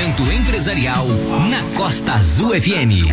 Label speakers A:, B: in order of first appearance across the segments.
A: Momento Empresarial na Costa Azul FM.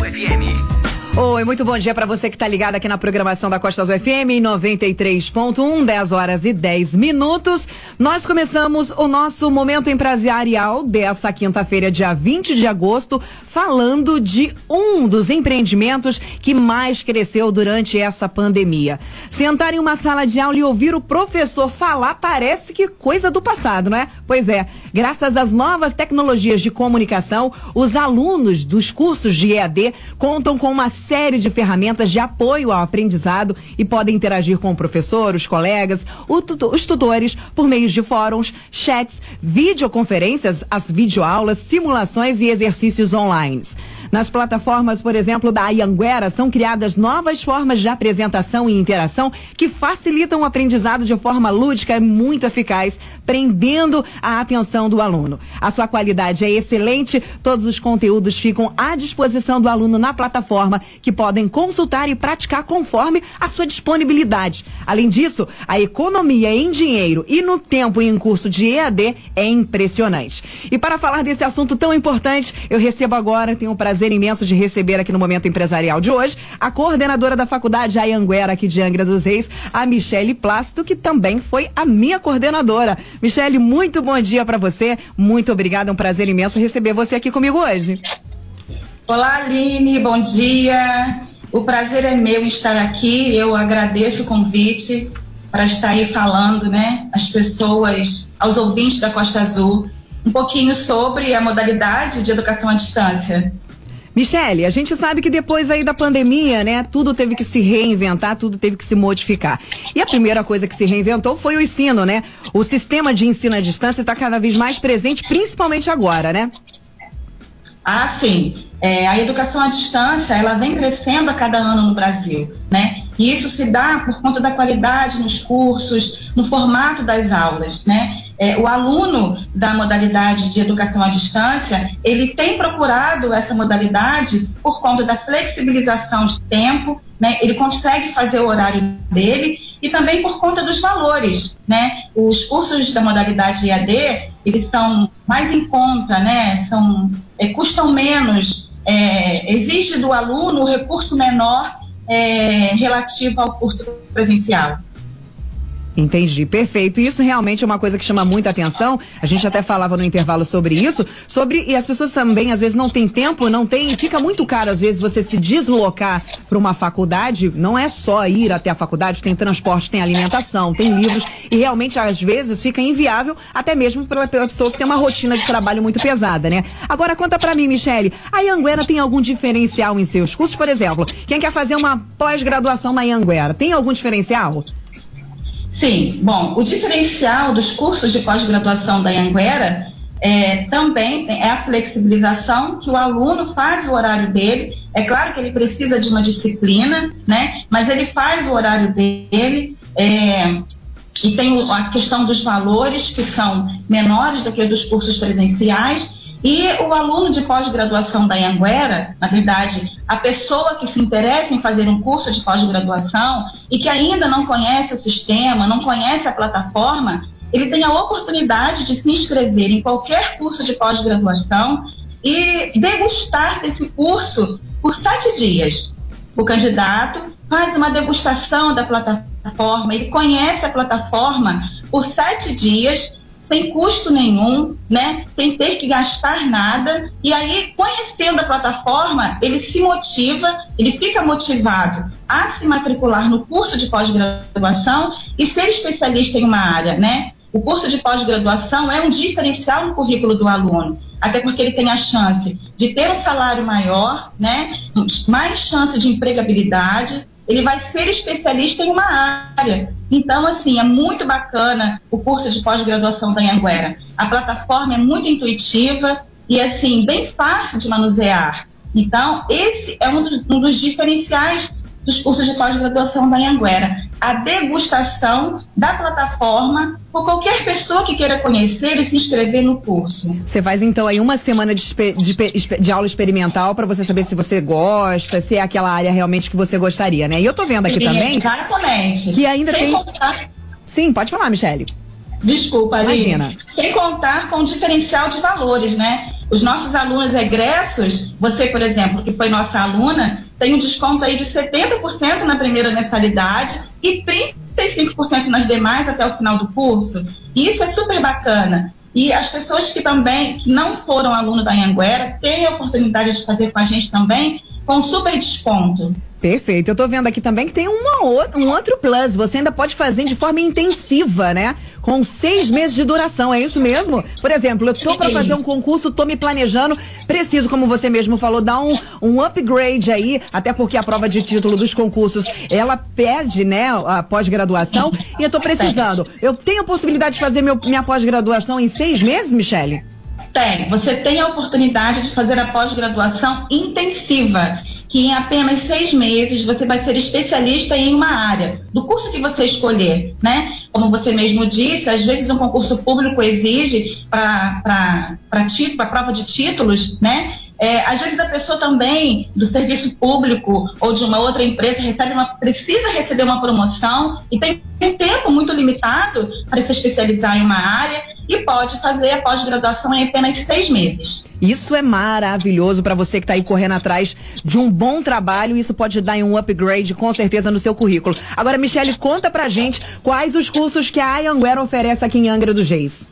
B: Oi, muito bom dia para você que está ligado aqui na programação da Costa Azul FM 93.1, 10 horas e 10 minutos. Nós começamos o nosso momento empresarial desta quinta-feira, dia 20 de agosto, falando de um dos empreendimentos que mais cresceu durante essa pandemia. Sentar em uma sala de aula e ouvir o professor falar parece que coisa do passado, não é? Pois é, graças às novas tecnologias de comunicação, os alunos dos cursos de EAD contam com uma série de ferramentas de apoio ao aprendizado e podem interagir com o professor, os colegas, os tutores por meio de fóruns, chats, videoconferências, as videoaulas, simulações e exercícios online. Nas plataformas, por exemplo, da Ianguera, são criadas novas formas de apresentação e interação que facilitam o aprendizado de forma lúdica e muito eficaz, prendendo a atenção do aluno. A sua qualidade é excelente, todos os conteúdos ficam à disposição do aluno na plataforma, que podem consultar e praticar conforme a sua disponibilidade. Além disso, a economia em dinheiro e no tempo em curso de EAD é impressionante. E para falar desse assunto tão importante, eu recebo agora, tenho o prazer imenso de receber aqui no Momento Empresarial de hoje, a coordenadora da Faculdade Ayanguera aqui de Angra dos Reis, a Michele Plácido, que também foi a minha coordenadora. Michele, muito bom dia para você. Muito obrigada, é um prazer imenso receber você aqui comigo hoje.
C: Olá, Aline, bom dia. O prazer é meu estar aqui. Eu agradeço o convite para estar aí falando, né, às pessoas, aos ouvintes da Costa Azul, um pouquinho sobre a modalidade de educação à distância.
B: Michele, a gente sabe que depois aí da pandemia, né, tudo teve que se reinventar, tudo teve que se modificar. E a primeira coisa que se reinventou foi o ensino, né? O sistema de ensino à distância está cada vez mais presente, principalmente agora, né?
C: Ah, sim. É, a educação à distância, ela vem crescendo a cada ano no Brasil, né? E isso se dá por conta da qualidade nos cursos, no formato das aulas, né? É, o aluno da modalidade de educação à distância, ele tem procurado essa modalidade por conta da flexibilização de tempo, né? Ele consegue fazer o horário dele e também por conta dos valores, né? Os cursos da modalidade EAD, eles são mais em conta, né? São, é, custam menos, é, exige do aluno o recurso menor é, relativo ao curso presencial.
B: Entendi, perfeito. Isso realmente é uma coisa que chama muita atenção. A gente até falava no intervalo sobre isso, sobre e as pessoas também às vezes não têm tempo, não tem, fica muito caro às vezes você se deslocar para uma faculdade. Não é só ir até a faculdade, tem transporte, tem alimentação, tem livros e realmente às vezes fica inviável até mesmo pela, pela pessoa que tem uma rotina de trabalho muito pesada, né? Agora conta para mim, Michele, a Ianguera tem algum diferencial em seus cursos, por exemplo? Quem quer fazer uma pós-graduação na Ianguera, tem algum diferencial?
C: Sim, bom, o diferencial dos cursos de pós-graduação da Anguera é, também é a flexibilização que o aluno faz o horário dele. É claro que ele precisa de uma disciplina, né? Mas ele faz o horário dele. É, e tem a questão dos valores que são menores do que dos cursos presenciais e o aluno de pós-graduação da Anguera, na verdade, a pessoa que se interessa em fazer um curso de pós-graduação e que ainda não conhece o sistema, não conhece a plataforma, ele tem a oportunidade de se inscrever em qualquer curso de pós-graduação e degustar desse curso por sete dias. O candidato faz uma degustação da plataforma, ele conhece a plataforma por sete dias sem custo nenhum, né? Sem ter que gastar nada. E aí, conhecendo a plataforma, ele se motiva, ele fica motivado a se matricular no curso de pós-graduação e ser especialista em uma área, né? O curso de pós-graduação é um diferencial no currículo do aluno, até porque ele tem a chance de ter um salário maior, né? Mais chance de empregabilidade, ele vai ser especialista em uma área. Então, assim, é muito bacana o curso de pós-graduação da Anguera. A plataforma é muito intuitiva e, assim, bem fácil de manusear. Então, esse é um dos, um dos diferenciais dos cursos de pós-graduação da Anhanguera. A degustação da plataforma por qualquer pessoa que queira conhecer e se inscrever no curso.
B: Você faz então aí uma semana de, de, de aula experimental para você saber se você gosta, se é aquela área realmente que você gostaria, né? E eu tô vendo aqui Sim, também.
C: Exatamente.
B: Que ainda Sem tem. Contar... Sim, pode falar, Michele.
C: Desculpa, Aline. Imagina. Sem contar com o diferencial de valores, né? Os nossos alunos egressos, você, por exemplo, que foi nossa aluna, tem um desconto aí de 70% na primeira mensalidade e 35% nas demais até o final do curso. E isso é super bacana. E as pessoas que também que não foram aluno da Anhanguera têm a oportunidade de fazer com a gente também com super desconto.
B: Perfeito. Eu estou vendo aqui também que tem uma, um outro plus. Você ainda pode fazer de forma intensiva, né? Com seis meses de duração, é isso mesmo? Por exemplo, eu tô para fazer um concurso, tô me planejando, preciso, como você mesmo falou, dar um, um upgrade aí, até porque a prova de título dos concursos, ela pede, né, a pós-graduação, e eu tô precisando. Eu tenho a possibilidade de fazer meu, minha pós-graduação em seis meses, Michele?
C: Tem. Você tem a oportunidade de fazer a pós-graduação intensiva que em apenas seis meses você vai ser especialista em uma área, do curso que você escolher, né? Como você mesmo disse, às vezes um concurso público exige para prova de títulos, né? É, às vezes a pessoa também do serviço público ou de uma outra empresa recebe uma, precisa receber uma promoção e tem um tempo muito limitado para se especializar em uma área e pode fazer a pós-graduação em apenas seis meses.
B: Isso é maravilhoso para você que está aí correndo atrás de um bom trabalho. Isso pode dar um upgrade com certeza no seu currículo. Agora, Michele, conta pra gente quais os cursos que a Anhanguera oferece aqui em Angra dos Reis.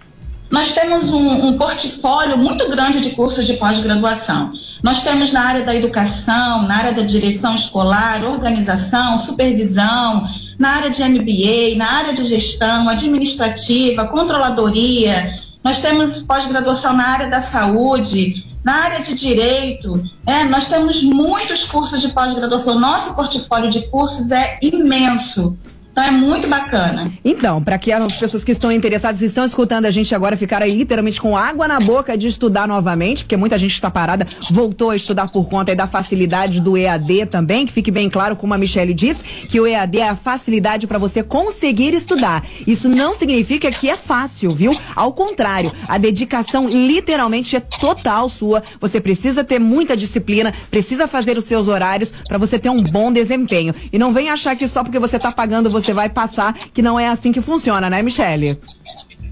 C: Nós temos um, um portfólio muito grande de cursos de pós-graduação. Nós temos na área da educação, na área da direção escolar, organização, supervisão, na área de MBA, na área de gestão, administrativa, controladoria. Nós temos pós-graduação na área da saúde, na área de direito. É, nós temos muitos cursos de pós-graduação. Nosso portfólio de cursos é imenso. Então é muito bacana.
B: Então, para que as pessoas que estão interessadas estão escutando a gente agora ficarem literalmente com água na boca de estudar novamente, porque muita gente está parada, voltou a estudar por conta da facilidade do EAD também, que fique bem claro, como a Michelle disse, que o EAD é a facilidade para você conseguir estudar. Isso não significa que é fácil, viu? Ao contrário, a dedicação literalmente é total sua. Você precisa ter muita disciplina, precisa fazer os seus horários para você ter um bom desempenho. E não vem achar que só porque você está pagando você você vai passar, que não é assim que funciona, né, Michele?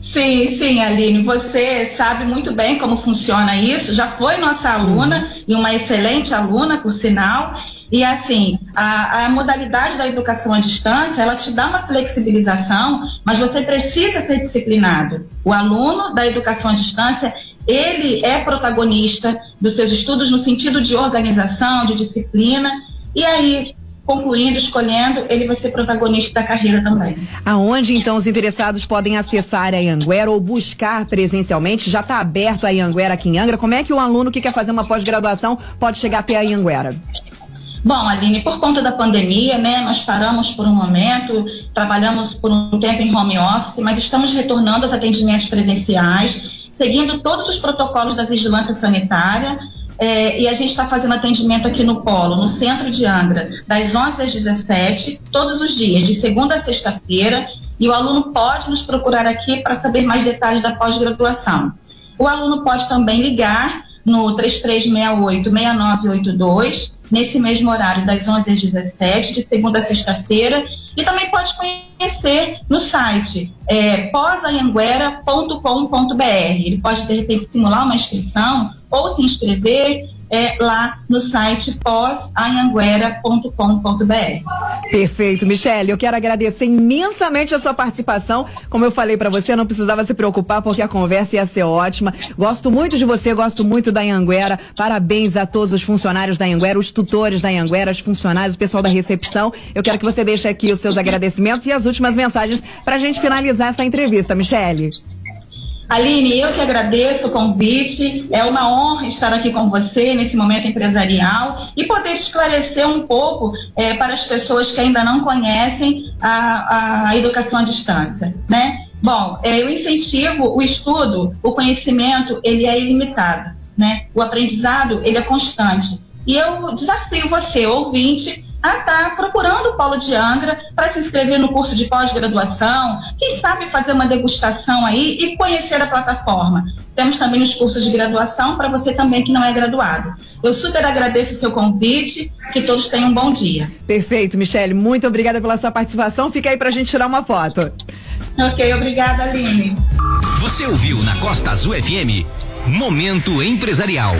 C: Sim, sim, Aline, você sabe muito bem como funciona isso, já foi nossa aluna e uma excelente aluna, por sinal. E assim, a, a, modalidade da educação à distância, ela te dá uma flexibilização, mas você precisa ser disciplinado. O aluno da educação à distância, ele é protagonista dos seus estudos no sentido de organização, de disciplina. E aí, concluindo, escolhendo, ele vai ser protagonista da carreira também.
B: Aonde então os interessados podem acessar a Anguera ou buscar presencialmente? Já está aberto a Anguera aqui em Angra. Como é que o aluno que quer fazer uma pós-graduação pode chegar até a Anguera?
C: Bom, Aline, por conta da pandemia, né, nós paramos por um momento, trabalhamos por um tempo em home office, mas estamos retornando aos atendimentos presenciais, seguindo todos os protocolos da vigilância sanitária, é, e a gente está fazendo atendimento aqui no Polo, no centro de Angra, das 11 às 17, todos os dias, de segunda a sexta-feira. E o aluno pode nos procurar aqui para saber mais detalhes da pós-graduação. O aluno pode também ligar no 3368-6982, nesse mesmo horário, das 11 às 17, de segunda a sexta-feira. E também pode conhecer no site é, posanhanguera.com.br. Ele pode, de repente, simular uma inscrição ou se inscrever é, lá no site pós-anhanguera.com.br.
B: Perfeito, Michele. Eu quero agradecer imensamente a sua participação. Como eu falei para você, não precisava se preocupar porque a conversa ia ser ótima. Gosto muito de você, gosto muito da Anhanguera. Parabéns a todos os funcionários da Anhanguera, os tutores da Anhanguera, os funcionários, o pessoal da recepção. Eu quero que você deixe aqui os seus agradecimentos e as últimas mensagens para a gente finalizar essa entrevista, Michele.
C: Aline, eu que agradeço o convite. É uma honra estar aqui com você nesse momento empresarial e poder esclarecer um pouco é, para as pessoas que ainda não conhecem a, a educação à distância, né? Bom, é, eu incentivo o estudo, o conhecimento, ele é ilimitado, né? O aprendizado, ele é constante. E eu desafio você, ouvinte, a estar tá procurando o Polo de Angra para se inscrever no curso de pós-graduação, quem sabe fazer uma degustação aí e conhecer a plataforma. Temos também os cursos de graduação para você também que não é graduado. Eu super agradeço o seu convite, que todos tenham um bom dia.
B: Perfeito, Michele. Muito obrigada pela sua participação. Fica aí para a gente tirar uma foto.
C: Ok, obrigada, Aline.
A: Você ouviu na Costa Azul FM Momento Empresarial.